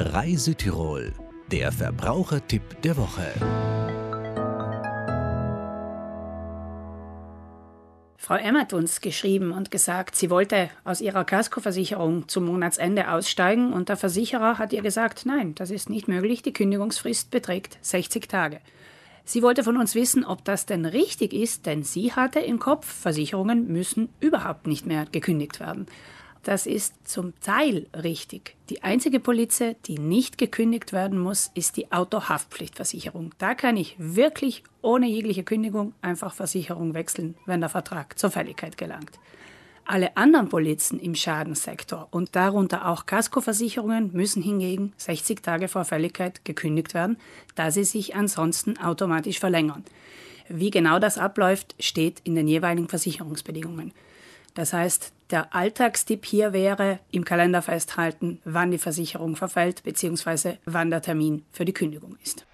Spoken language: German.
Reise der Verbrauchertipp der Woche. Frau M hat uns geschrieben und gesagt, sie wollte aus ihrer Kaskoversicherung zum Monatsende aussteigen und der Versicherer hat ihr gesagt, nein, das ist nicht möglich, die Kündigungsfrist beträgt 60 Tage. Sie wollte von uns wissen, ob das denn richtig ist, denn sie hatte im Kopf, Versicherungen müssen überhaupt nicht mehr gekündigt werden. Das ist zum Teil richtig. Die einzige Polize, die nicht gekündigt werden muss, ist die Autohaftpflichtversicherung. Da kann ich wirklich ohne jegliche Kündigung einfach Versicherung wechseln, wenn der Vertrag zur Fälligkeit gelangt. Alle anderen Polizen im Schadenssektor und darunter auch Kaskoversicherungen müssen hingegen 60 Tage vor Fälligkeit gekündigt werden, da sie sich ansonsten automatisch verlängern. Wie genau das abläuft, steht in den jeweiligen Versicherungsbedingungen. Das heißt, der Alltagstipp hier wäre, im Kalender festhalten, wann die Versicherung verfällt bzw. wann der Termin für die Kündigung ist.